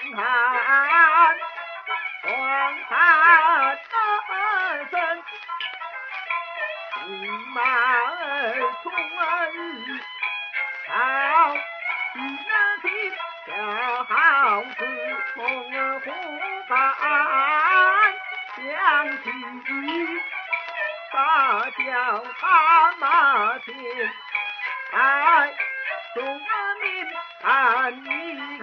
看黄沙大神，骏马儿冲儿好，一人心小好子从儿虎板响起，大叫打马前，哎，众儿民看一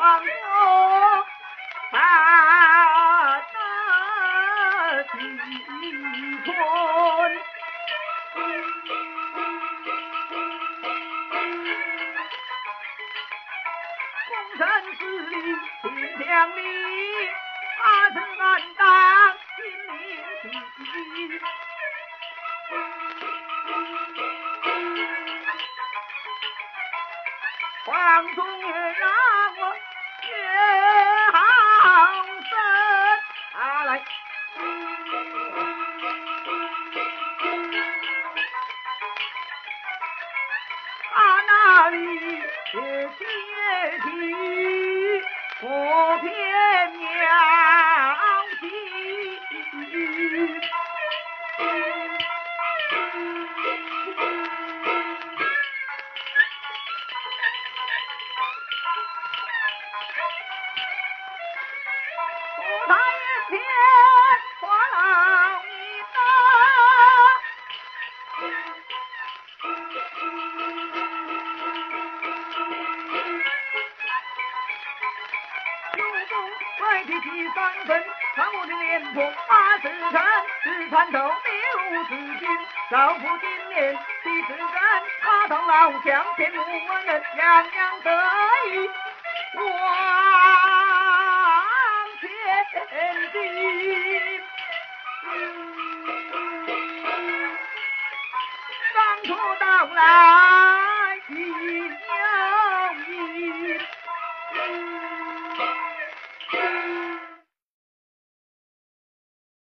皇宫他的几村。功臣之礼，天将礼，他是安当金陵旗。皇中也让我里也接替我偏鸟戏。我他眼前花老功快提起三分，看我的脸庞八十成，只穿透六字经，少妇今年七十三，他当老将天目我人洋洋得意，往前进。当初到来。